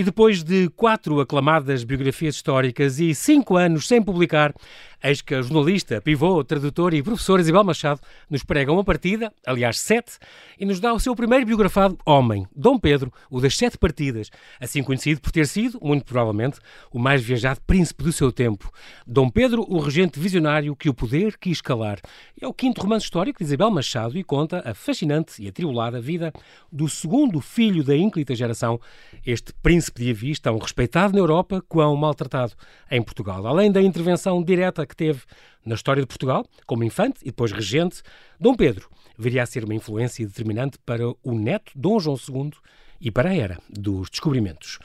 E depois de quatro aclamadas biografias históricas e cinco anos sem publicar, Eis que a jornalista, pivô, tradutor e professora Isabel Machado nos prega uma partida, aliás sete, e nos dá o seu primeiro biografado homem, Dom Pedro, o das sete partidas, assim conhecido por ter sido, muito provavelmente, o mais viajado príncipe do seu tempo. Dom Pedro, o regente visionário que o poder quis calar. É o quinto romance histórico de Isabel Machado e conta a fascinante e atribulada vida do segundo filho da ínclita geração, este príncipe de Avis, tão respeitado na Europa, quão maltratado em Portugal. Além da intervenção direta que teve na história de Portugal, como infante e depois regente, Dom Pedro viria a ser uma influência determinante para o neto Dom João II e para a era dos descobrimentos.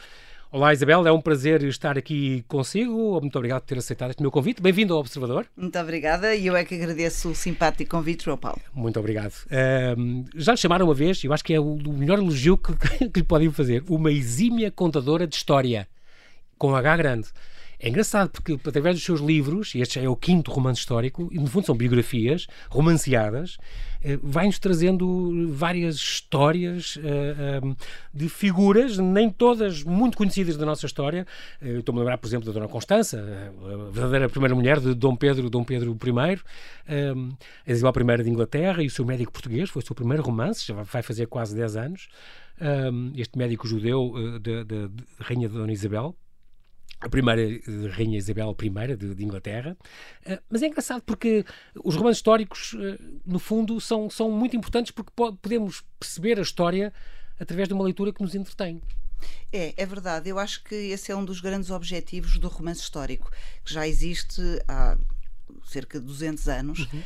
Olá Isabel, é um prazer estar aqui consigo. Muito obrigado por ter aceitado este meu convite. Bem-vindo ao Observador. Muito obrigada e eu é que agradeço o simpático convite, João Paulo. Muito obrigado. Uh, já lhe chamaram uma vez, eu acho que é o, o melhor elogio que, que lhe podem fazer, uma exímia contadora de história, com H grande. É engraçado porque, através dos seus livros, e este é o quinto romance histórico, e no fundo são biografias romanceadas, eh, vai-nos trazendo várias histórias eh, eh, de figuras, nem todas muito conhecidas da nossa história. Estou-me a lembrar, por exemplo, da Dona Constança, a verdadeira primeira mulher de Dom Pedro, Dom Pedro I, a Isabel I de Inglaterra e o seu médico português, foi o seu primeiro romance, já vai fazer quase 10 anos. Este médico judeu da Rainha Dona Isabel, a primeira eh, Rainha Isabel I de, de Inglaterra. Uh, mas é engraçado porque os romances históricos, uh, no fundo, são, são muito importantes porque podemos perceber a história através de uma leitura que nos entretém. É, é verdade. Eu acho que esse é um dos grandes objetivos do romance histórico, que já existe há cerca de 200 anos, uhum.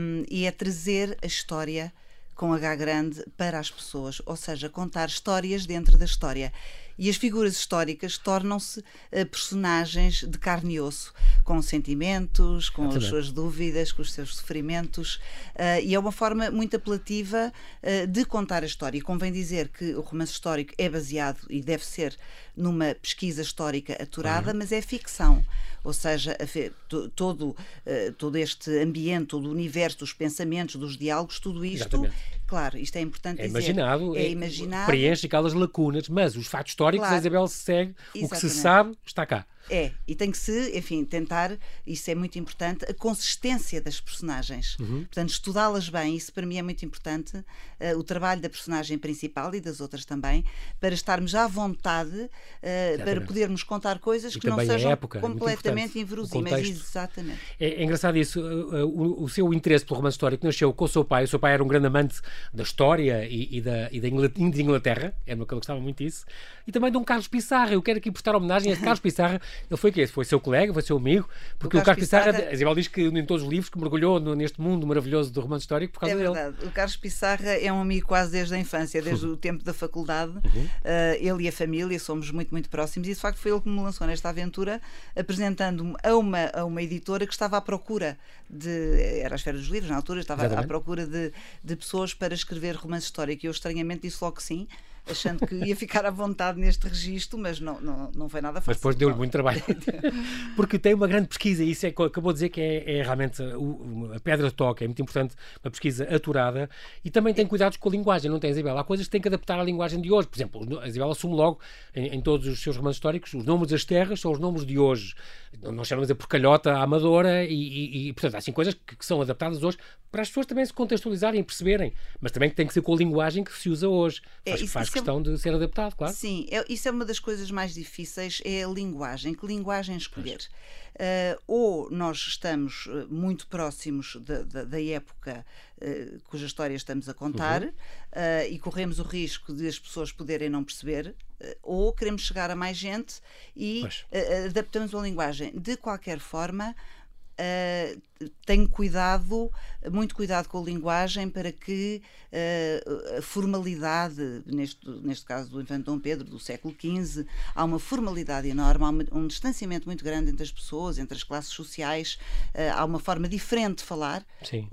um, e é trazer a história com H grande para as pessoas, ou seja, contar histórias dentro da história. E as figuras históricas tornam-se uh, personagens de carne e osso, com sentimentos, com as suas dúvidas, com os seus sofrimentos, uh, e é uma forma muito apelativa uh, de contar a história. E convém dizer que o romance histórico é baseado e deve ser numa pesquisa histórica aturada, uhum. mas é ficção ou seja, todo, todo este ambiente, todo o universo dos pensamentos, dos diálogos, tudo isto Exatamente. Claro, isto é importante é dizer. Imaginado, é, é imaginado. Preenche aquelas lacunas, mas os fatos históricos, claro. a Isabel segue, Exatamente. o que se sabe está cá. É, e tem que se, enfim, tentar, isso é muito importante, a consistência das personagens. Uhum. Portanto, estudá-las bem, isso para mim é muito importante, uh, o trabalho da personagem principal e das outras também, para estarmos à vontade, uh, para podermos contar coisas e que não sejam época, é completamente é. Exatamente. É, é, engraçado isso, uh, o, o, seu interesse pelo romance histórico nasceu com o seu pai, o seu pai era um grande amante da história e, e da, e da Inglaterra, era uma que ele gostava muito disso, e também de um Carlos Pissarra, eu quero aqui prestar homenagem a Carlos Pissarra, ele foi o quê? Foi seu colega, foi seu amigo? Porque o, o Carlos Pissarra, Pissarra, Isabel diz que em todos os livros que mergulhou no, neste mundo maravilhoso do romance histórico por causa é dele. Verdade. O Carlos Pissarra é um amigo quase desde a infância, desde o tempo da faculdade. Uhum. Uh, ele e a família somos muito, muito próximos e de facto foi ele que me lançou nesta aventura, apresentando-me a uma, a uma editora que estava à procura de. Era a esfera dos livros na altura, estava Exatamente. à procura de, de pessoas para escrever romance histórico e eu estranhamente disse logo que sim achando que ia ficar à vontade neste registro, mas não, não, não foi nada fácil. Mas depois deu-lhe muito trabalho. Porque tem uma grande pesquisa, e isso é, acabou de dizer que é, é realmente a pedra de toque, é muito importante, uma pesquisa aturada, e também tem cuidados com a linguagem, não tem, Isabela? Há coisas que tem que adaptar à linguagem de hoje. Por exemplo, a Isabela assume logo, em, em todos os seus romances históricos, os nomes das terras são os nomes de hoje. Nós chamamos a porcalhota, a amadora, e, e, e portanto, há assim coisas que, que, são adaptadas hoje para as pessoas também se contextualizarem e perceberem, mas também que tem que ser com a linguagem que se usa hoje. É, faz, é, faz questão é... de ser adaptado, claro. Sim, é, isso é uma das coisas mais difíceis, é a linguagem. Que linguagem escolher? Uh, ou nós estamos eh, muito próximos da, da, da época uh, cuja história estamos a contar uhum. uh, e corremos o risco de as pessoas poderem não perceber, ou queremos chegar a mais gente e adaptamos a linguagem. De qualquer forma, tenho cuidado, muito cuidado com a linguagem para que uh, a formalidade, neste, neste caso do Infante Dom Pedro, do século XV, há uma formalidade enorme, há uma, um distanciamento muito grande entre as pessoas, entre as classes sociais, uh, há uma forma diferente de falar,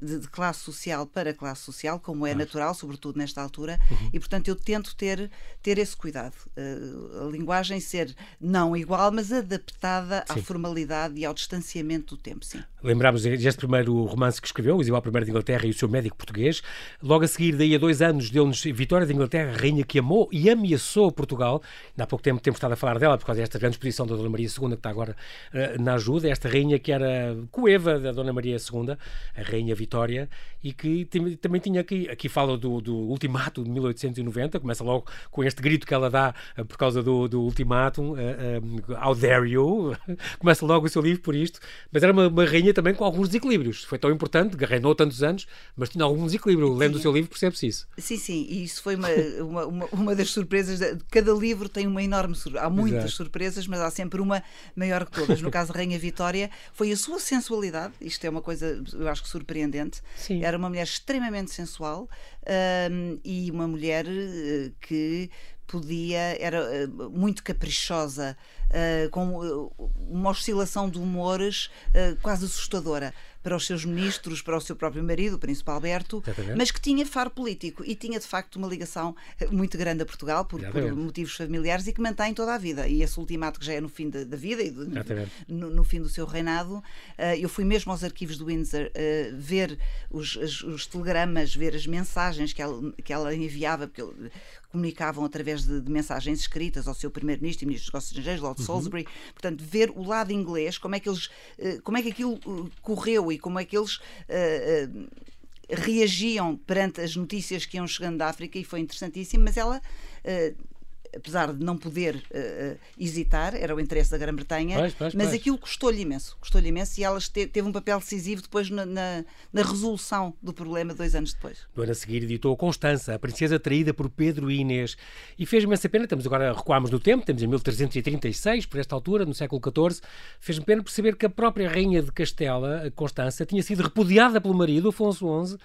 de, de, classe social para classe social, como é natural, sobretudo nesta altura, uhum. e portanto eu tento ter, ter esse cuidado. Uh, a linguagem ser não igual, mas adaptada Sim. à formalidade e ao distanciamento do tempo sim. Lembramos deste primeiro romance que escreveu, Isabel I de Inglaterra e o seu médico português. Logo a seguir, daí a dois anos, deu-nos Vitória de Inglaterra, rainha que amou e ameaçou Portugal. Há pouco tempo temos estado a falar dela por causa desta grande exposição da Dona Maria II, que está agora uh, na ajuda. Esta rainha que era coeva da Dona Maria II, a rainha Vitória, e que também tinha aqui, aqui fala do, do ultimato de 1890, começa logo com este grito que ela dá uh, por causa do, do uh, How dare you? começa logo o seu livro por isto, mas era uma, uma rainha também com alguns desequilíbrios. Foi tão importante, reinou tantos anos, mas tinha algum desequilíbrio. Lendo sim. o seu livro, percebe-se isso. Sim, sim, e isso foi uma, uma, uma, uma das surpresas. Cada livro tem uma enorme surpresa. Há muitas Exato. surpresas, mas há sempre uma maior que todas. No caso da Rainha Vitória, foi a sua sensualidade. Isto é uma coisa, eu acho que surpreendente. Sim. Era uma mulher extremamente sensual um, e uma mulher uh, que podia, era uh, muito caprichosa, uh, com uh, uma oscilação de humores quase assustadora para os seus ministros, para o seu próprio marido, o príncipe Alberto, mas que tinha faro político e tinha de facto uma ligação muito grande a Portugal por, por motivos familiares e que mantém toda a vida. E esse ultimato que já é no fim da, da vida e do, no, no, fim do seu reinado, eu fui mesmo aos arquivos do Windsor ver os, os, os, telegramas, ver as mensagens que ela, que ela enviava, porque comunicavam através de, de, mensagens escritas ao seu primeiro-ministro e ministro dos negócios estrangeiros, Lord uhum. Salisbury. Portanto, ver o lado inglês, como é que eles, eh, como é que aquilo eh, correu e como é que eles uh, reagiam perante as notícias que iam chegando da África e foi interessantíssimo, mas ela uh, apesar de não poder uh, hesitar, era o interesse da Grã-Bretanha, mas pois. aquilo custou-lhe imenso, custou-lhe imenso e ela teve um papel decisivo depois na, na, na, resolução do problema dois anos depois. No ano a seguir editou Constança, a princesa traída por Pedro e Inês, e fez-me essa pena, estamos agora, recuamos no tempo, estamos em 1336, por esta altura, no século XIV, fez-me pena perceber que a própria rainha de Castela, Constança, tinha sido repudiada pelo marido, Afonso XI,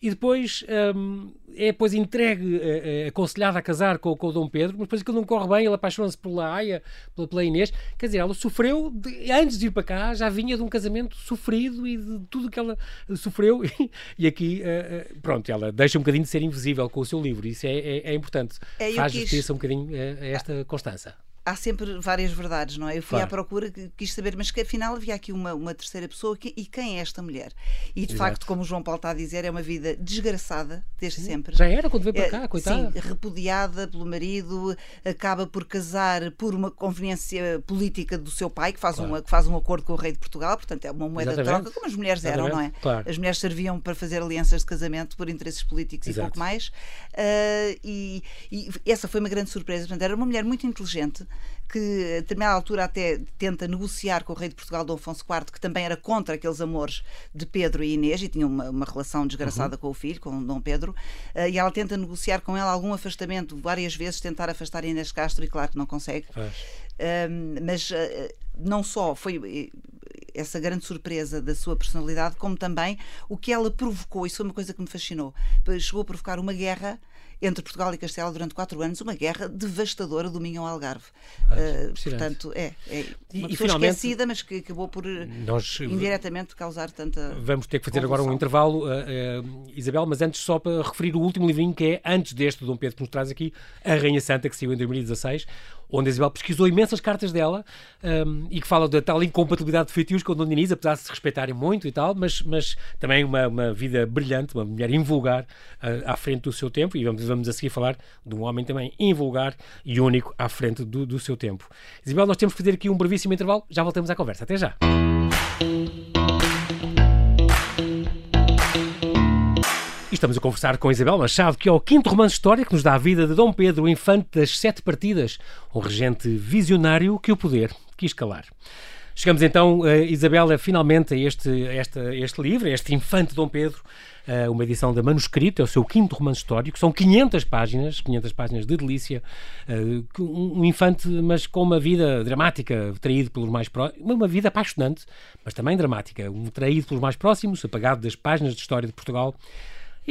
e depois um, é depois entregue, é, é, aconselhada a casar com, com o Dom Pedro, mas depois aquilo não corre bem, ele apaixona-se pela Aya, pela, pela, Inês. Quer dizer, ela sofreu, de, antes de ir para cá, já vinha de um casamento sofrido e de tudo que ela sofreu. E, e aqui, uh, pronto, ela deixa um bocadinho de ser invisível com o seu livro. Isso é, é, é importante. É, Faz quis... justiça um bocadinho a, a esta Constança há sempre várias verdades, não é? Eu fui claro. à procura, quis saber, mas que afinal havia aqui uma, uma terceira pessoa que, e quem é esta mulher? E de Exato. facto, como o João Paulo está a dizer, é uma vida desgraçada desde sim. sempre. Já era quando veio para é, cá, coitada. Sim, repudiada pelo marido, acaba por casar por uma conveniência política do seu pai, que faz, claro. uma, que faz um acordo com o rei de Portugal, portanto é uma moeda Exatamente. de troca, como as mulheres Exatamente. eram, não é? Claro. As mulheres serviam para fazer alianças de casamento por interesses políticos Exato. e pouco mais. Uh, e, e essa foi uma grande surpresa. Portanto, era uma mulher muito inteligente que a determinada altura até tenta negociar com o rei de Portugal, Dom Afonso IV, que também era contra aqueles amores de Pedro e Inês e tinha uma, uma relação desgraçada uhum. com o filho, com Dom Pedro, uh, e ela tenta negociar com ela algum afastamento, várias vezes tentar afastar Inês Castro e claro que não consegue. Uh, mas uh, não só foi eh, essa grande surpresa da sua personalidade, como também o que ela provocou, isso foi uma coisa que me fascinou. Chegou a provocar uma guerra entre Portugal e Castela durante quatro anos, uma guerra devastadora do Minho ao Algarve. Ah, uh, portanto, é, é uma e, finalmente, esquecida, mas que acabou por nós, indiretamente causar tanta. Vamos ter que fazer agora um intervalo, uh, uh, Isabel, mas antes só para referir o último livrinho que é, antes deste Dom Pedro que nos traz aqui, A Rainha Santa, que saiu em 2016, onde a Isabel pesquisou imensas cartas dela um, e que fala da tal incompatibilidade de feitios com o Dom Diniz, apesar de se respeitarem muito e tal, mas, mas também uma, uma vida brilhante, uma mulher invulgar uh, à frente do seu tempo, e vamos, vamos a seguir falar de um homem também invulgar e único à frente do, do seu tempo. Isabel, nós temos que fazer aqui um brevíssimo intervalo, já voltamos à conversa. Até já! Estamos a conversar com Isabel Machado, que é o quinto romance histórico que nos dá a vida de Dom Pedro, o infante das sete partidas, um regente visionário que o poder quis calar. Chegamos então, uh, Isabela, finalmente a este, este, este livro, este Infante Dom Pedro, uh, uma edição da Manuscrito, é o seu quinto romance histórico, são 500 páginas, 500 páginas de delícia, uh, um, um, infante, mas com uma vida dramática, traído pelos mais próximos, uma vida apaixonante, mas também dramática, um traído pelos mais próximos, apagado das páginas de história de Portugal,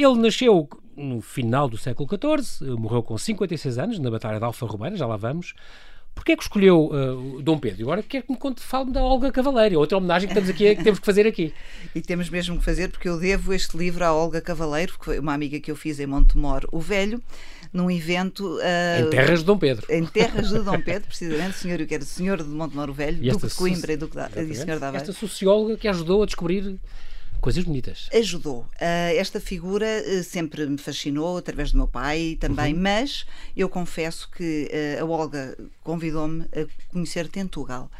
ele nasceu no final do século XIV, morreu com 56 anos na Batalha de Alfa Romana, já lá vamos. Porquê é que escolheu uh, Dom Pedro? Agora quero que me conte, fale-me da Olga Cavaleiro, outra homenagem que, temos aqui, que temos que fazer aqui. E temos mesmo que fazer, porque eu devo este livro à Olga Cavaleiro, que foi uma amiga que eu fiz em Montemor, o Velho, num evento. Uh, em terras de Dom Pedro. Em terras de Dom Pedro, precisamente, senhor, que era o senhor de Montemor o Velho, Duque de Coimbra e Duque da, e senhor da Esta socióloga que ajudou a descobrir coisas bonitas. Ajudou. Uh, esta figura uh, sempre me fascinou, através do meu pai também, uhum. mas eu confesso que uh, a Olga convidou-me a conhecer Tentugal.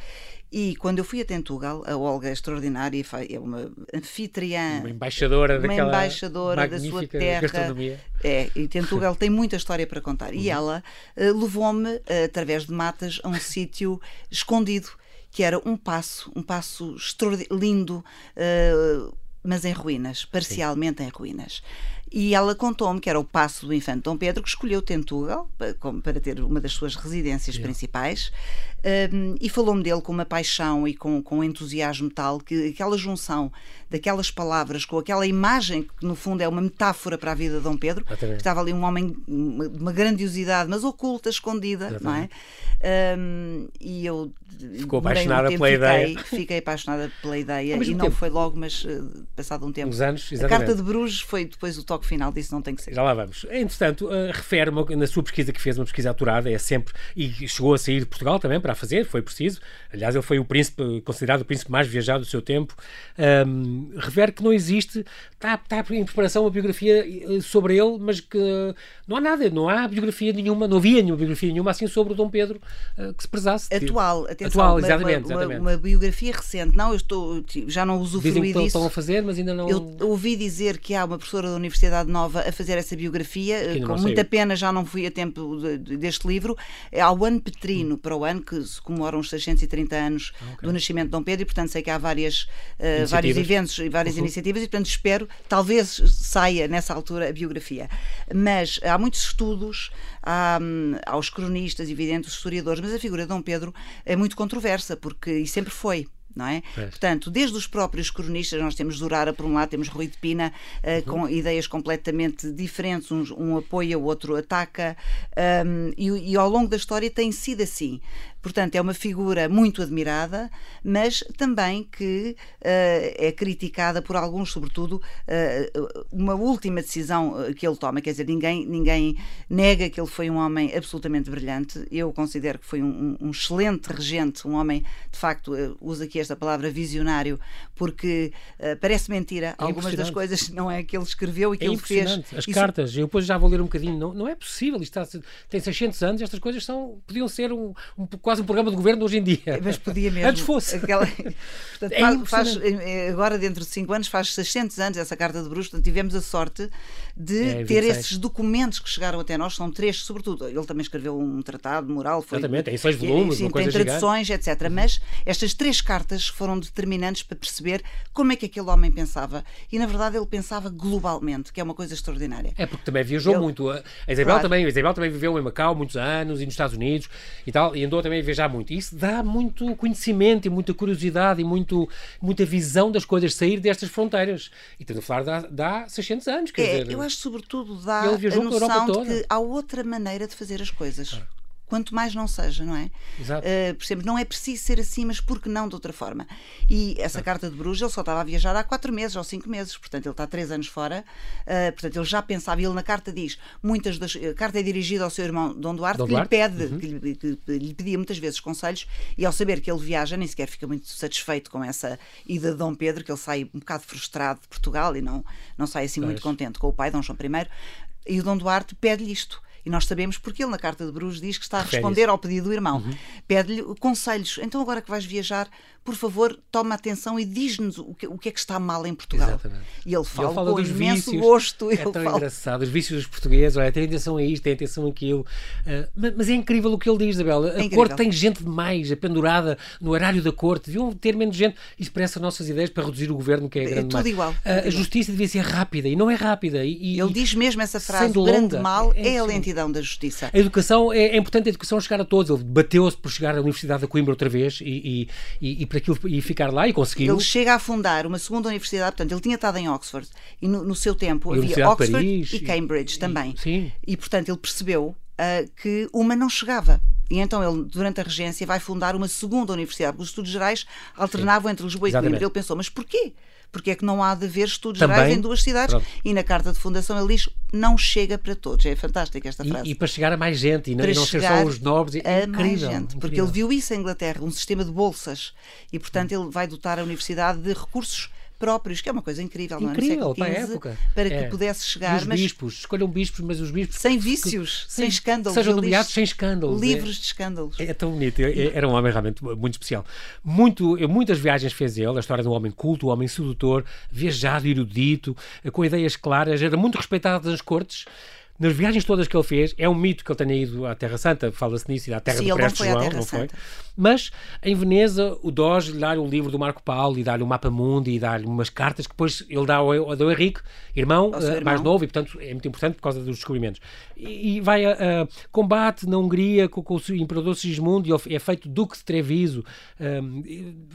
E quando eu fui a Tentugal, a Olga é extraordinária, é uma anfitriã, uma embaixadora, uma embaixadora da sua terra. Gastronomia. É, e Tentugal tem muita história para contar. Uhum. E ela uh, levou-me, uh, através de matas, a um sítio escondido, que era um passo, um passo lindo. Uh, mas em ruínas, parcialmente Sim. em ruínas. E ela contou-me que era o passo do infante Dom Pedro que escolheu Tentugal para, ter uma das suas residências principais um, e falou-me dele com uma paixão e com, com um entusiasmo tal que aquela junção daquelas palavras com aquela imagem que no fundo é uma metáfora para a vida de Dom Pedro, estava ali um homem de uma grandiosidade, mas oculta, escondida, não é? Um, e eu ficou apaixonada pela fiquei, ideia. Fiquei apaixonada pela ideia e não tempo. foi logo, mas uh, passado um tempo. Uns anos, exatamente. A Carta de Bruges foi depois o toque final disso, não tem que ser. Já lá vamos. Entretanto, uh, refere na sua pesquisa que fez, uma pesquisa aturada, é sempre, e chegou a sair de Portugal também para a fazer, foi preciso. Aliás, ele foi o príncipe, considerado o príncipe mais viajado do seu tempo. Um, refere que não existe, está, está em preparação uma biografia eh, sobre ele, mas que não há nada, não há biografia nenhuma, não havia nenhuma biografia nenhuma assim sobre o Dom Pedro uh, que se prezasse. Atual, atenção, Atual, uma, exatamente, uma, exatamente. Uma, biografia recente. Não, eu estou, já não usufruí Dizem que disso. estão a fazer, mas ainda não... Eu ouvi dizer que há uma professora da Universidade Nova a fazer essa biografia, com muita pena já não fui a tempo de, de, deste livro. Há o ano petrino hum. para o ano, que se comemoram os 630 anos ah, okay. do nascimento de Dom Pedro, e portanto sei que há várias, uh, vários eventos e várias uhum. iniciativas, e portanto espero, talvez saia nessa altura a biografia. Mas há muitos estudos, há, hum, aos cronistas, evidente, os historiadores, mas a figura de Dom Pedro é muito controversa, porque e sempre foi não é? é? Portanto, desde os próprios cronistas, nós temos Durara por um lado, temos Rui de Pina uh, uhum. com ideias completamente diferentes, um, um apoia, o outro ataca, um, e, e, ao longo da história tem sido assim. Portanto, é uma figura muito admirada, mas também que uh, é criticada por alguns, sobretudo, uh, uma última decisão que ele toma. Quer dizer, ninguém, ninguém nega que ele foi um homem absolutamente brilhante. Eu considero que foi um, um excelente regente, um homem, de facto, uh, uso aqui esta palavra visionário, porque parece mentira. É Algumas das coisas não é que ele escreveu e que é ele fez. As Isso... cartas, eu depois já vou ler um bocadinho. Não, não é possível. Isto está, tem 600 anos, estas coisas são, podiam ser um, um quase um programa de governo hoje em dia. Mas podia mesmo. Antes fosse. Aquela... Portanto, é faz, eh, agora, dentro de 5 anos, faz 600 anos essa Carta de Bruxelas. Portanto, tivemos a sorte de é, ter esses documentos que chegaram até nós. São três, sobretudo. Ele também escreveu um tratado moral. Foi, Exatamente, tem seis volumes, sim, tem traduções, gigante. etc. Mas estas três cartas foram determinantes para perceber como é que aquele homem pensava. E, na verdade, ele pensava globalmente, que é uma coisa extraordinária. É porque também viajou ele... muito. A Isabel, claro. também, a Isabel também viveu em Macau muitos anos e nos Estados Unidos e tal, e andou também a viajar muito muito. Isso dá muito conhecimento e muita curiosidade e muito, muita visão das coisas sair destas fronteiras. E estamos a falar dá, dá 600 anos. Quer é, dizer, eu acho, sobretudo, dá a noção de que há outra maneira de fazer as coisas. Ah quanto mais não seja, não é? Exato. Uh, percebemos, não é preciso ser assim, mas por que não de outra forma? E essa carta de Bruges, ele só estava a viajar há quatro meses ou cinco meses, portanto ele está três anos fora, uh, portanto ele já pensava, ele na carta diz, muitas das, a carta é dirigida ao seu irmão Dom Duarte, Dom que Duarte? lhe pede, uhum. que, lhe, que, lhe, pedia muitas vezes conselhos, e ao saber que ele viaja, nem sequer fica muito satisfeito com essa ida de Dom Pedro, que ele sai um bocado frustrado de Portugal e não, não sai assim pois. muito contente com o pai, Dom João I, e o Dom Duarte pede-lhe isto e nós sabemos porque ele, na Carta de Bruges, diz que está a responder ao pedido do irmão. Uhum. Pede-lhe conselhos. Então, agora que vais viajar, por favor, toma atenção e diz-nos o que, o que é que está mal em Portugal. Exatamente. E ele fala, ele fala com imenso vícios. gosto. É tão fala... engraçado. Os vícios dos portugueses, olha, tem atenção a isto, tem atenção a aquilo. Uh, mas, mas, é incrível o que ele diz, Isabel. A é corte tem gente demais, pendurada no horário da corte. Deviam ter menos gente. As nossas ideias para reduzir o governo, que é, é grande tudo igual. Uh, a justiça devia ser rápida e não é rápida. E, ele diz mesmo essa frase: o grande mal é, é a lentidão da justiça. A educação, é, é importante a educação chegar a todos. Ele bateu-se por chegar à Universidade da Coimbra outra vez e, e, e, para aquilo e ficar lá e conseguiu. Ele chega a fundar uma segunda universidade, portanto, ele tinha estado em Oxford e no, no seu tempo e havia Oxford Paris, e Cambridge e, também. Sim. E, portanto, ele percebeu uh, que uma não chegava. E então ele, durante a regência, vai fundar uma segunda universidade, os estudos gerais alternavam Sim. entre Lisboa e Coimbra. Ele pensou, mas porquê? Porque é que não há de haver estudos Também, gerais em duas cidades. Pronto. E na carta de fundação ele diz não chega para todos. É fantástica esta frase. E, e para chegar a mais gente e não, e não ser só os nobres. É a incrível, mais gente, incrível. porque ele viu isso em Inglaterra, um sistema de bolsas. E, portanto, ele vai dotar a universidade de recursos próprios, que é uma coisa incrível, incrível, não é? para a época. Para que é. pudesse chegar. E os mas... bispos, escolham bispos, mas os bispos. Sem vícios, que, sem, escândalos. Sejam nomeados sem escândalos. É. Livres é. de escândalos. É, tão bonito. Era um homem realmente muito especial. Muito, muitas viagens fez ele, a história de um homem culto, um homem sedutor, viajado, erudito, com ideias claras, era muito respeitado nas cortes nas viagens todas que ele fez, é um mito que ele tenha ido à Terra Santa, fala-se nisso, e à Terra Sim, do Prestes João, não foi? Mas em Veneza, o Doge lhe dá-lhe um livro do Marco Paulo e dá-lhe um mapa mundo e dá-lhe umas cartas que depois ele dá ao, ao Henrique, irmão, uh, irmão, mais novo, e portanto é muito importante por causa dos descobrimentos. E, e vai a, a, combate na Hungria com, com, o imperador Sigismundo e é feito Duque de Treviso. Um,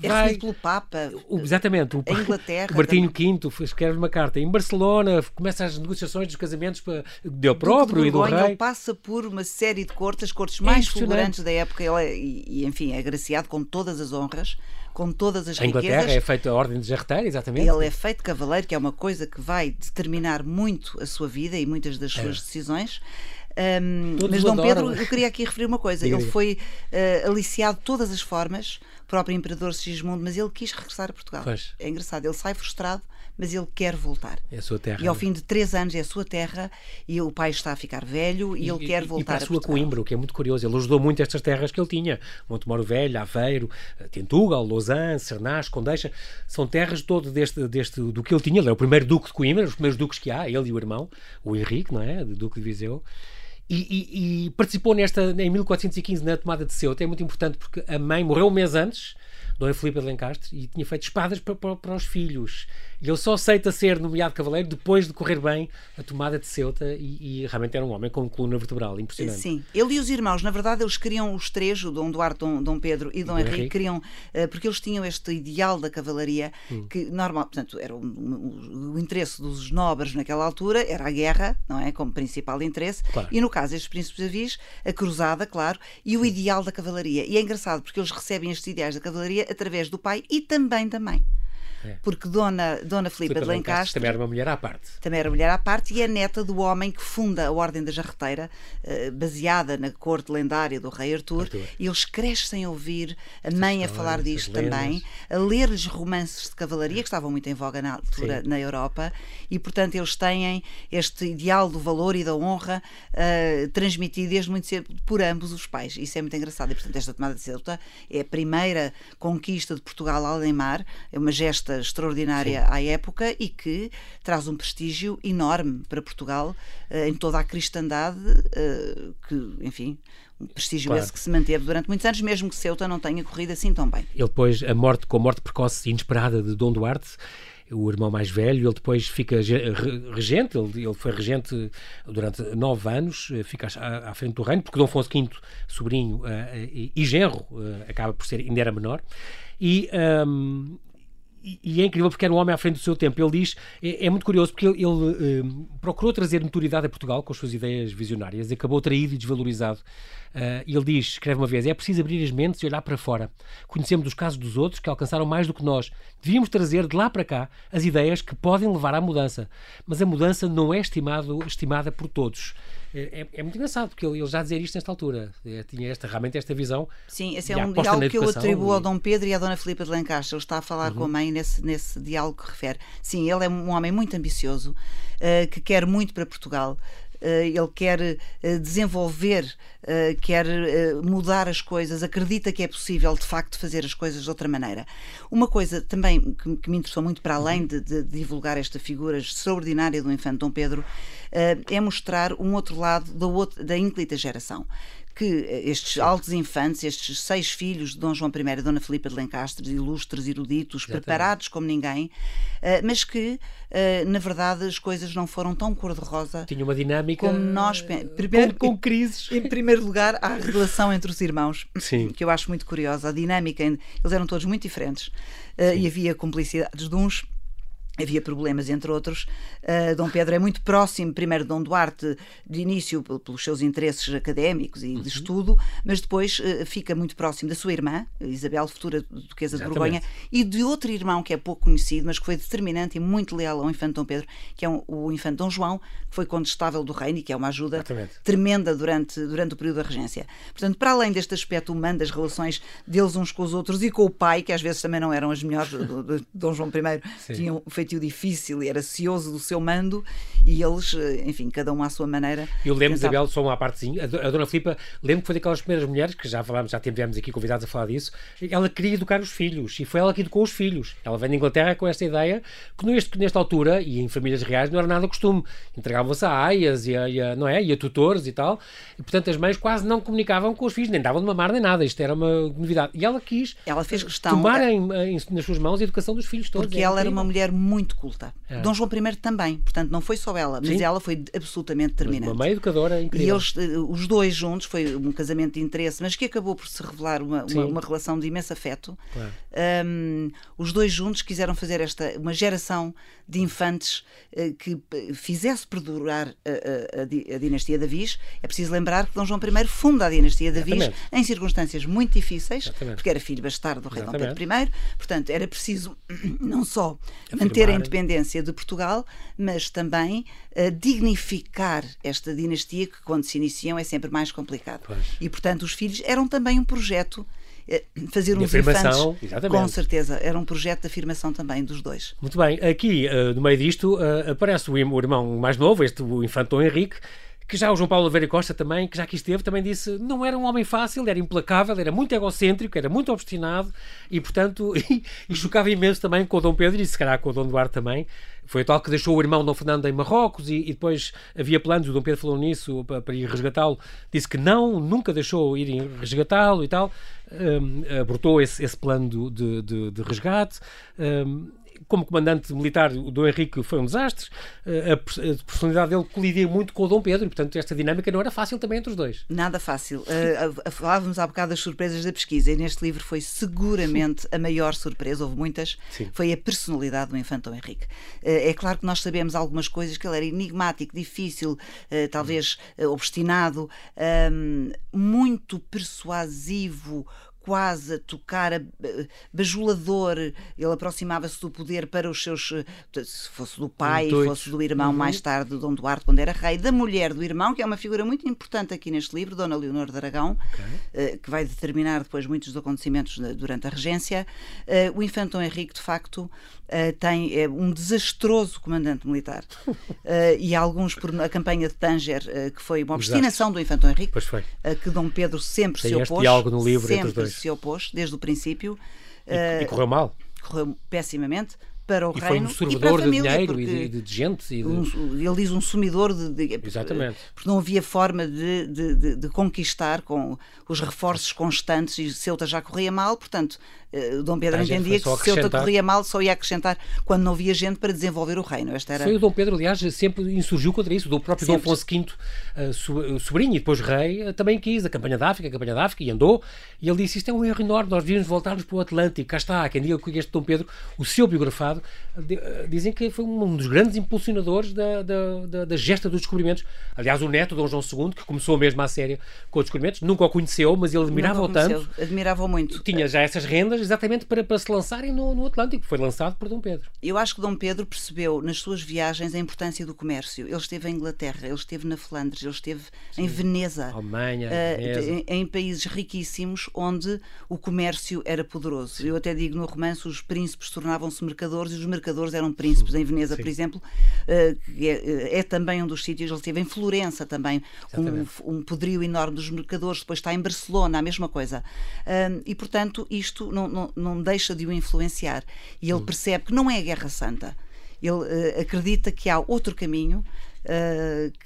é vai, pelo Papa. O, exatamente. O, a Inglaterra. O Martinho V escreve uma carta. Em Barcelona começa as negociações dos casamentos para, dele próprio e do rei. Passa por uma série de cortes, as cortes é mais fulgurantes da época, ele é, e, enfim, é agraciado com todas as honras, com todas as a riquezas. Inglaterra é feita a ordem de Jarreteiro, exatamente. Ele é feito cavaleiro, que é uma coisa que vai determinar muito a sua vida e muitas das suas é. decisões. Um, mas Dom adoram. Pedro, eu queria aqui referir uma coisa. Ele foi uh, aliciado de todas as formas, o próprio Imperador Sigismundo, mas ele quis regressar a Portugal. Pois. É engraçado, ele sai frustrado mas ele quer voltar. É a sua terra. E ao fim de três anos é a sua terra e o pai está a ficar velho e, e ele quer voltar e para a, a sua Portugal. Coimbra, o que é muito curioso. Ele ajudou muito estas terras que ele tinha. Montemoro Velho, Aveiro, Tentugal, Lausanne, Cernás, Condeixa. São terras todo deste, deste, do que ele tinha. Ele é o primeiro duque de Coimbra, os primeiros duques que há, ele e o irmão, o Henrique, não é? Duque de Viseu. E, e, participou nesta em 1415 na tomada de Ceuta. É muito importante porque a mãe morreu um mês antes Dom Filipe de Lencastre, e tinha feito espadas para, para, para, os filhos. Ele só aceita ser nomeado cavaleiro depois de correr bem a tomada de Ceuta, e, e realmente era um homem com coluna vertebral, impressionante. Sim, ele e os irmãos, na verdade, eles queriam os três, o Dom Duarte, Dom, Dom Pedro e Dom, Dom Henrique, queriam, uh, porque eles tinham este ideal da cavalaria, hum. que normal, portanto, era um, um, o interesse dos nobres naquela altura, era a guerra, não é? Como principal interesse, claro. e no caso estes príncipes avis, a cruzada, claro, e o ideal da cavalaria. E é engraçado porque eles recebem estes ideais da cavalaria através do pai e também da mãe. É. Porque Dona, Dona Filipa de Lencastre também era uma mulher à parte. Também era mulher à parte e é neta do homem que funda a Ordem da Jarreteira, eh, baseada na corte lendária do rei Artur. Arthur. E eles crescem a ouvir a mãe a falar disto também, a ler-lhes romances de cavalaria que estavam muito em voga na altura Sim. na Europa e, portanto, eles têm este ideal do valor e da honra uh, transmitido desde muito cedo por ambos os pais. Isso é muito engraçado. E, portanto, esta tomada de Ceuta é a primeira conquista de Portugal além mar, é uma gesta extraordinária Sim. à época e que traz um prestígio enorme para Portugal uh, em toda a cristandade, uh, que, enfim, um prestígio claro. esse que se manteve durante muitos anos, mesmo que Ceuta não tenha corrido assim tão bem. Ele depois, a morte, com a morte precoce e inesperada de Dom Duarte, o irmão mais velho, ele depois fica regente, ele, ele foi regente durante nove anos, eh, fica à, à, frente do reino, porque Dom Afonso V, sobrinho uh, e, e genro, uh, acaba por ser, ainda era menor, e um, e, é incrível porque era um homem à frente do seu tempo. Ele diz, é, é muito curioso porque ele, ele uh, procurou trazer notoriedade a Portugal com as suas ideias visionárias acabou traído e desvalorizado. Uh, ele diz, escreve uma vez, é preciso abrir as mentes e olhar para fora. Conhecemos os casos dos outros que alcançaram mais do que nós. Devíamos trazer de lá para cá as ideias que podem levar à mudança. Mas a mudança não é estimado, estimada por todos. É, é, é, muito engraçado, porque ele, ele, já dizia isto nesta altura. É, tinha esta, realmente esta visão. Sim, esse é um diálogo que eu atribuo ao Dom Pedro e à Dona Filipa de Lancastre. Ele está a falar uhum. com a mãe nesse, nesse diálogo que refere. Sim, ele é um homem muito ambicioso, uh, que quer muito para Portugal. Uh, ele quer uh, desenvolver, uh, quer mudar as coisas, acredita que é possível de facto fazer as coisas de outra maneira. Uma coisa também que, que me interessou muito, para além de, de, divulgar esta figura extraordinária do infante Dom Pedro, é mostrar um outro lado da, outra, da ínclita geração que estes altos infantes, estes seis filhos de Dom João I e Dona Filipa de Lencastre, ilustres, eruditos, Exatamente. preparados como ninguém, eh, mas que, eh, na verdade, as coisas não foram tão cor-de-rosa. Tinha uma dinâmica. Como nós. Primeiro, com, com crises. Em primeiro lugar, a relação entre os irmãos, Sim. que eu acho muito curiosa. A dinâmica, eles eram todos muito diferentes eh, e havia cumplicidades de uns havia problemas, entre outros. Uh, Dom Pedro é muito próximo, primeiro, de Dom Duarte, de início, pelos seus interesses académicos e de uhum. estudo, mas depois uh, fica muito próximo da sua irmã, Isabel, futura Duquesa de Borgonha, e de outro irmão que é pouco conhecido, mas que foi determinante e muito leal ao Infante Dom Pedro, que é um, o Infante Dom João, que foi condestável do reino e que é uma ajuda Exatamente. tremenda durante, durante o período da regência. Portanto, para além deste aspecto humano das relações deles uns com os outros e com o pai, que às vezes também não eram as melhores, de Dom João I, Sim. tinham feito feitio difícil e era cioso do seu mando e eles, eh, enfim, cada um à sua maneira. Eu lembro, pensava... Isabel, só uma partezinha, a Dona Filipa, lembro que foi daquelas primeiras mulheres, que já falámos, já tivemos aqui convidados a falar disso, ela queria educar os filhos e foi ela que educou os filhos. Ela vem da Inglaterra com esta ideia que neste, nesta altura, e em famílias reais, não era nada costume. Entregavam-se a aias e a, e a, não é? e a tutores e tal, e portanto as mães quase não comunicavam com os filhos, nem davam de mamar nem nada, isto era uma novidade. E ela quis ela fez questão, tomar em, em, nas suas mãos a educação dos filhos todos. Porque é ela era uma mulher muito culta. É. Dom João I também, portanto, não foi só ela, mas Sim. ela foi absolutamente determinante. Uma mãe educadora incrível. E eles, eh, os dois juntos, foi um casamento de interesse, mas que acabou por se revelar uma, uma, uma, relação de imenso afeto. Claro. Um, os dois juntos quiseram fazer esta uma geração de infantes uh, que fizesse perdurar a, a, a, dinastia da Viz. É preciso lembrar que Dom João I funda a dinastia da Viz em circunstâncias muito difíceis, Exatamente. porque era filho bastardo do rei Dom Pedro I. Portanto, era preciso não só Afirmar. Manter a independência de Portugal, mas também uh, dignificar esta dinastia que, quando se iniciam, é sempre mais complicado. Pois. E, portanto, os filhos eram também um projeto eh, fazer uns infantes, exatamente. com certeza, era um projeto de afirmação também dos dois. Muito bem, aqui uh, no meio disto aparece o, irmão mais novo, este o infante Henrique, que já o João Paulo Oliveira Costa também, que já aqui esteve, também disse não era um homem fácil, era implacável, era muito egocêntrico, era muito obstinado e, portanto, e, e chocava imenso também com o Dom Pedro e se calhar com o Dom Duarte também. Foi tal que deixou o irmão Dom Fernando em Marrocos e, e depois havia planos, o Dom Pedro falou nisso para, para ir resgatá-lo, disse que não, nunca deixou ir resgatá-lo e tal, um, abortou esse, esse plano de, de, de resgate. Um, como comandante militar, o Dom Henrique foi um desastre. Eh, a personalidade dele colidia muito com o Dom Pedro e, portanto, esta dinâmica não era fácil também entre os dois. Nada fácil. Uh, falávamos há bocado das surpresas da pesquisa e neste livro foi seguramente a maior surpresa, houve muitas, Sim. foi a personalidade do infante Dom Henrique. Uh, é claro que nós sabemos algumas coisas, que ele era enigmático, difícil, uh, talvez obstinado, ehm, muito persuasivo, quase a tocar, a, bajulador, ele aproximava-se do poder para os seus, eh, se fosse do pai, Intuitos. fosse do irmão, uhum. mais tarde, do Dom Duarte, quando era rei, da mulher do irmão, que é uma figura muito importante aqui neste livro, Dona Leonor de Aragão, okay. uh, que vai determinar depois muitos dos acontecimentos durante a regência. O infante Dom Henrique, de facto, uh, tem é um desastroso comandante militar. e alguns por a campanha de Tanger, que foi uma obstinação Exato. do infante Henrique, que Dom Pedro sempre tem se opôs. Este diálogo no livro sempre entre os dois se opôs desde o princípio. E, e correu mal? Correu pessimamente para o e reino foi um e para a família, de dinheiro e de, de gente. E de... Um, ele diz um sumidor de, de, Exatamente. Porque não havia forma de, de, de, conquistar com os reforços constantes e Ceuta já corria mal, portanto eh, Dom Pedro entendia que se Ceuta corria mal só ia acrescentar quando não havia gente para desenvolver o reino. Esta era... Foi o Dom Pedro, aliás, sempre insurgiu contra isso. O próprio sempre. Dom Afonso V, uh, sobrinho e depois rei, também quis a campanha da África, a campanha da África, e andou. E ele disse: Isto é um erro enorme, nós devíamos voltar-nos para o Atlântico. Cá está, quem diga que este Dom Pedro, o seu biografado, dizem que foi um dos grandes impulsionadores da, da, da, da, gesta dos descobrimentos. Aliás, o neto, Dom João II, que começou mesmo a série com os descobrimentos, nunca o conheceu, mas ele admirava-o tanto. Admirava-o muito. Tinha já essas rendas exatamente para, para se lançarem no, no, Atlântico. Foi lançado por Dom Pedro. Eu acho que Dom Pedro percebeu nas suas viagens a importância do comércio. Ele esteve em Inglaterra, ele esteve na Flandres, ele esteve Sim. em Veneza. Alemanha, uh, Veneza. Em, em, países riquíssimos onde o comércio era poderoso. Sim. Eu até digo no romance os príncipes tornavam-se mercadores e os mercadores eram príncipes. Sim. Em Veneza, por exemplo, uh, é, eh, é, também um dos sítios. Ele esteve em Florença também, com um, um poderio enorme dos mercadores. Depois está em Barcelona, a mesma coisa. Uh, e, portanto, isto não, não, não deixa de o influenciar. E ele percebe que não é a Guerra Santa. Ele uh, acredita que há outro caminho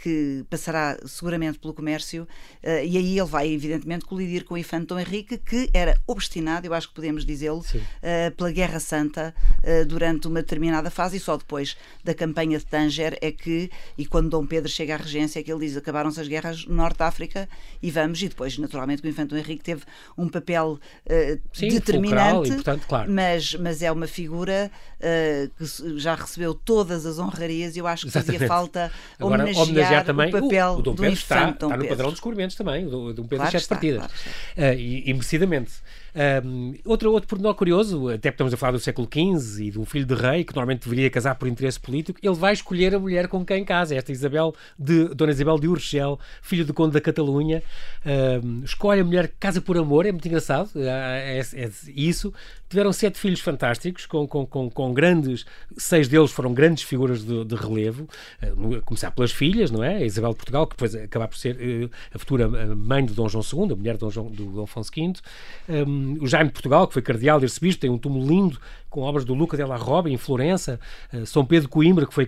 que passará seguramente pelo comércio, uh, e aí ele vai, evidentemente, colidir com o infante Dom Henrique, que era obstinado, eu acho que podemos dizê-lo, uh, pela Guerra Santa durante uma determinada fase, e só depois da campanha de Tanger é que, e quando Dom Pedro chega à regência, é que ele diz acabaram-se as guerras no Norte de África e vamos, e depois, naturalmente, o infante Dom Henrique teve um papel Sim, determinante, claro. mas, mas é uma figura que já recebeu todas as honrarias e eu acho que Exatamente. fazia falta Agora, homenagear, homenagear também o papel o, o Dom Pedro do está, Dom está no padrão dos descobrimentos também, o Dom Pedro claro sete partidas. Claro uh, e, e merecidamente. Um, outro, outro pormenor curioso, até estamos a falar do século XV e de um filho de rei que normalmente deveria casar por interesse político, ele vai escolher a mulher com quem casa, esta Isabel de, Dona Isabel de Urgel, filho do Conde da Catalunha. Um, escolhe a mulher que casa por amor, é muito engraçado, é, é, é isso. Tiveram sete filhos fantásticos, com, com, com, com, grandes, seis deles foram grandes figuras de, de relevo, uh, começar pelas filhas, não é? A Isabel de Portugal, que depois acabar por ser uh, a futura mãe de Dom João II, a mulher de Dom, João, do Dom Afonso V. Um, o Jaime de Portugal, que foi cardeal e arcebispo, tem um túmulo lindo com obras do Luca della Roba em Florença, uh, São Pedro Coimbra, que foi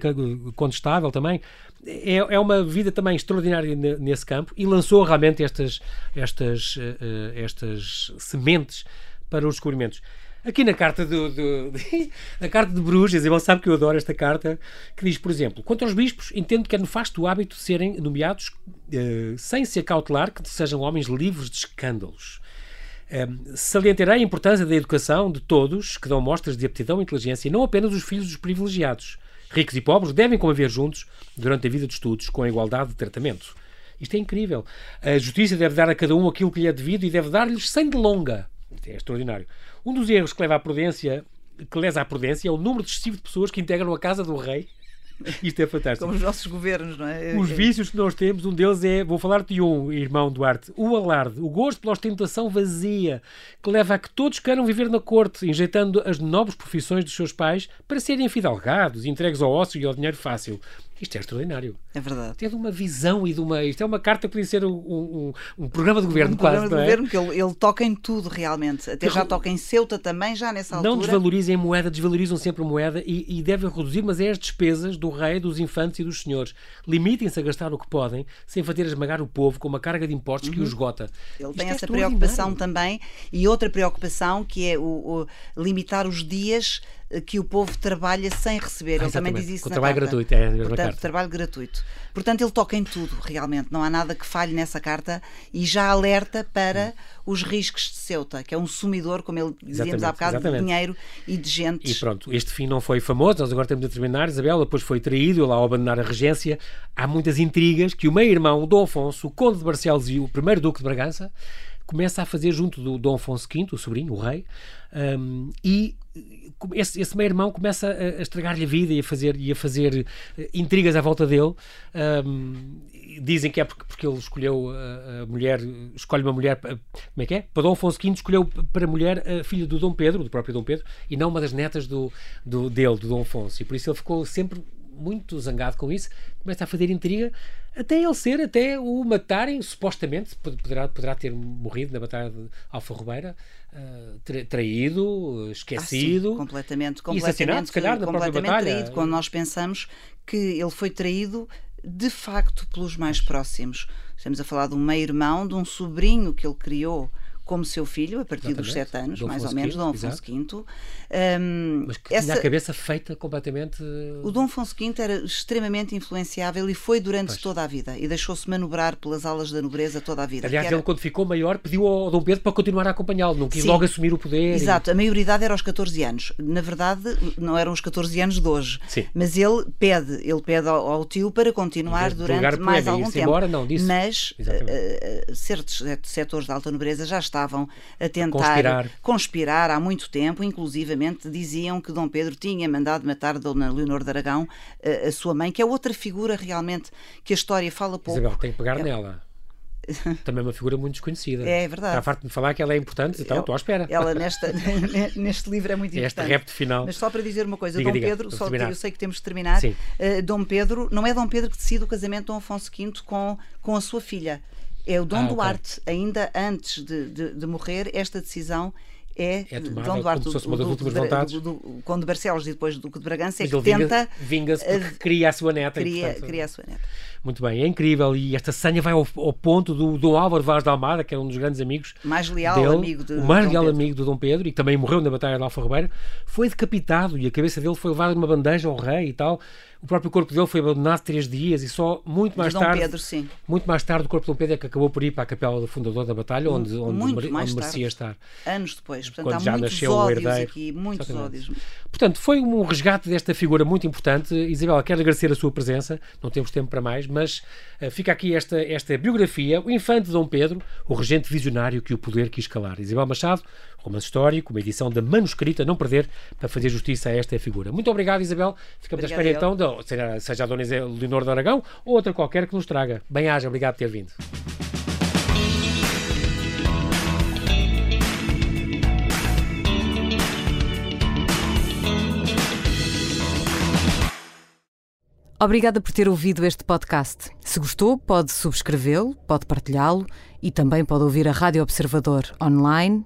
condestável também. É, é uma vida também extraordinária nesse campo e lançou realmente estas, estas, uh, estas sementes para os descobrimentos. Aqui na carta do, do, carta de Bruges, ele sabe que eu adoro esta carta, que diz, por exemplo, quanto aos bispos, entendo que é nefasto o hábito de serem nomeados uh, sem se acautelar que sejam homens livres de escândalos. Salientarei a importância da educação de todos que dão mostras de aptidão e inteligência e não apenas os filhos dos privilegiados. Ricos e pobres devem conviver juntos durante a vida de estudos com a igualdade de tratamento. Isto é incrível. A justiça deve dar a cada um aquilo que lhe é devido e deve dar-lhes sem delonga. Isto é extraordinário. Um dos erros que leva à prudência, que lesa à prudência, é o número excessivo de pessoas que integram a casa do rei Isto é fantástico. Como os nossos governos, não é? Os vícios que nós temos, um deles é, vou falar de um, irmão Duarte, o alarde, o gosto pela ostentação vazia, que leva a que todos queiram viver na corte, injetando as nobres profissões dos seus pais para serem enfidalgados, entregues ao ócio e ao dinheiro fácil. Isto é extraordinário. É verdade. Tem de uma visão e de uma. Isto é uma carta que podia ser um, um, um programa de governo, um quase. programa de é? governo, que ele, ele, toca em tudo realmente. Até já toca em Ceuta também, já nessa altura. Não desvalorizem a moeda, desvalorizam sempre a moeda e, e devem reduzir, mas é as despesas do rei, dos infantes e dos senhores. Limitem-se a gastar o que podem, sem fazer esmagar o povo com uma carga de impostos uhum. que o esgota. Ele Isto tem é essa preocupação também e outra preocupação que é o, o limitar os dias que o povo trabalha sem receber. Ah, ele também diz isso na trabalho carta. gratuito, é a Portanto, carta. trabalho gratuito. Portanto, ele toca em tudo, realmente. Não há nada que falhe nessa carta e já alerta para os riscos de Ceuta, que é um sumidor, como ele dizíamos há bocado, exatamente. de dinheiro e de gente. E pronto, este fim não foi famoso, nós agora temos a terminar. Isabel depois foi traído, lá ao abandonar a regência. Há muitas intrigas que o meio-irmão, Dom Afonso, o Conde de Barcelos e o primeiro Duque de Bragança, começa a fazer junto do Dom Afonso V, o sobrinho, o rei, um, e esse, esse meio-irmão começa a, a estragar-lhe a vida e a fazer, e a fazer uh, intrigas à volta dele. Um, dizem que é porque, porque ele escolheu a, a, mulher, escolhe uma mulher, como é que é? Para Dom Afonso V escolheu para mulher a filha do Dom Pedro, do próprio Dom Pedro, e não uma das netas do, do, dele, do Dom Afonso. E por isso ele ficou sempre muito zangado com isso, começa a fazer intriga até ele ser, até o matarem, supostamente, poderá, poderá ter morrido na Batalha de Alfa Robeira, uh, traído, esquecido. Ah, sim, completamente, completamente, e assassinado, se calhar, na própria batalha. traído, quando nós pensamos que ele foi traído de facto pelos mais próximos. Estamos a falar de um meio-irmão, de um sobrinho que ele criou como seu filho, a partir Exatamente. dos sete anos, Dom mais Afonso ou menos, Dom Afonso V. Um, Mas que essa... tinha a cabeça feita completamente. O Dom Afonso V era extremamente influenciável e foi durante pois. toda a vida e deixou-se manobrar pelas alas da nobreza toda a vida. Aliás, era... ele, quando ficou maior, pediu ao Dom Pedro para continuar a acompanhá-lo, não quis Sim. logo assumir o poder. Exato, e... a maioridade era aos 14 anos. Na verdade, não eram os 14 anos de hoje. Sim. Mas ele pede, ele pede ao, ao tio para continuar durante mais algum tempo. Embora, não, disse... Mas uh, certos setores da alta nobreza já estavam a tentar conspirar. conspirar há muito tempo, inclusivamente diziam que Dom Pedro tinha mandado matar Dona Leonor de Aragão, a, a sua mãe, que é outra figura realmente que a história fala pouco. Isabel, tem que pegar é... nela. Também é uma figura muito desconhecida. É, é verdade. Está farto de falar que ela é importante, então estou à espera. Ela nesta, neste livro é muito importante. Este repto final. Mas só para dizer uma coisa, diga, Dom diga, Pedro, só eu sei que temos de terminar. Uh, Dom Pedro, não é Dom Pedro que decide o casamento de Dom Afonso V com, com a sua filha. É o Dom ah, Duarte, okay. ainda antes de, de, de morrer, esta decisão é, É tomada Dom Duarte, como se fosse uma do, últimas vontades. do, do de Barcelos e depois do Duque de Bragança, é que tenta, vinga-se porque eh, cria a sua neta. e, cria, portanto, cria a sua neta. Muito bem, é incrível. E esta senha vai ao, ao ponto do Dom Álvaro Vaz de Almada, que era um dos grandes amigos Mais leal dele, amigo de o mais Dom leal Pedro. amigo do Dom Pedro e que também morreu na Batalha de Alfa Ribeiro, foi decapitado e a cabeça dele foi levada numa bandeja ao rei e tal. O próprio corpo dele foi abandonado três dias e só muito mais Dom tarde. Pedro, sim. Muito mais tarde, o corpo de Dom Pedro é que acabou por ir para a capela do fundador da batalha, onde, onde, onde merecia estar. Anos depois. Portanto, Quando há já muitos nasceu o herdeiro. aqui, muitos Exatamente. ódios. Portanto, foi um resgate desta figura muito importante. Isabela, quero agradecer a sua presença, não temos tempo para mais, mas eh, fica aqui esta, esta biografia, o infante Dom Pedro, o regente visionário que o poder quis calar. Isabel Machado, romance histórico, uma edição da manuscrita, não perder, para fazer justiça a esta figura. Muito obrigado, Isabel. Ficamos à espera então, de, seja, seja a Dona Leonor de Aragão ou outra qualquer que nos traga. Bem-aja, obrigado por ter vindo. Obrigada por ter ouvido este podcast. Se gostou, pode subscrevê-lo, pode partilhá-lo e também pode ouvir a Rádio Observador online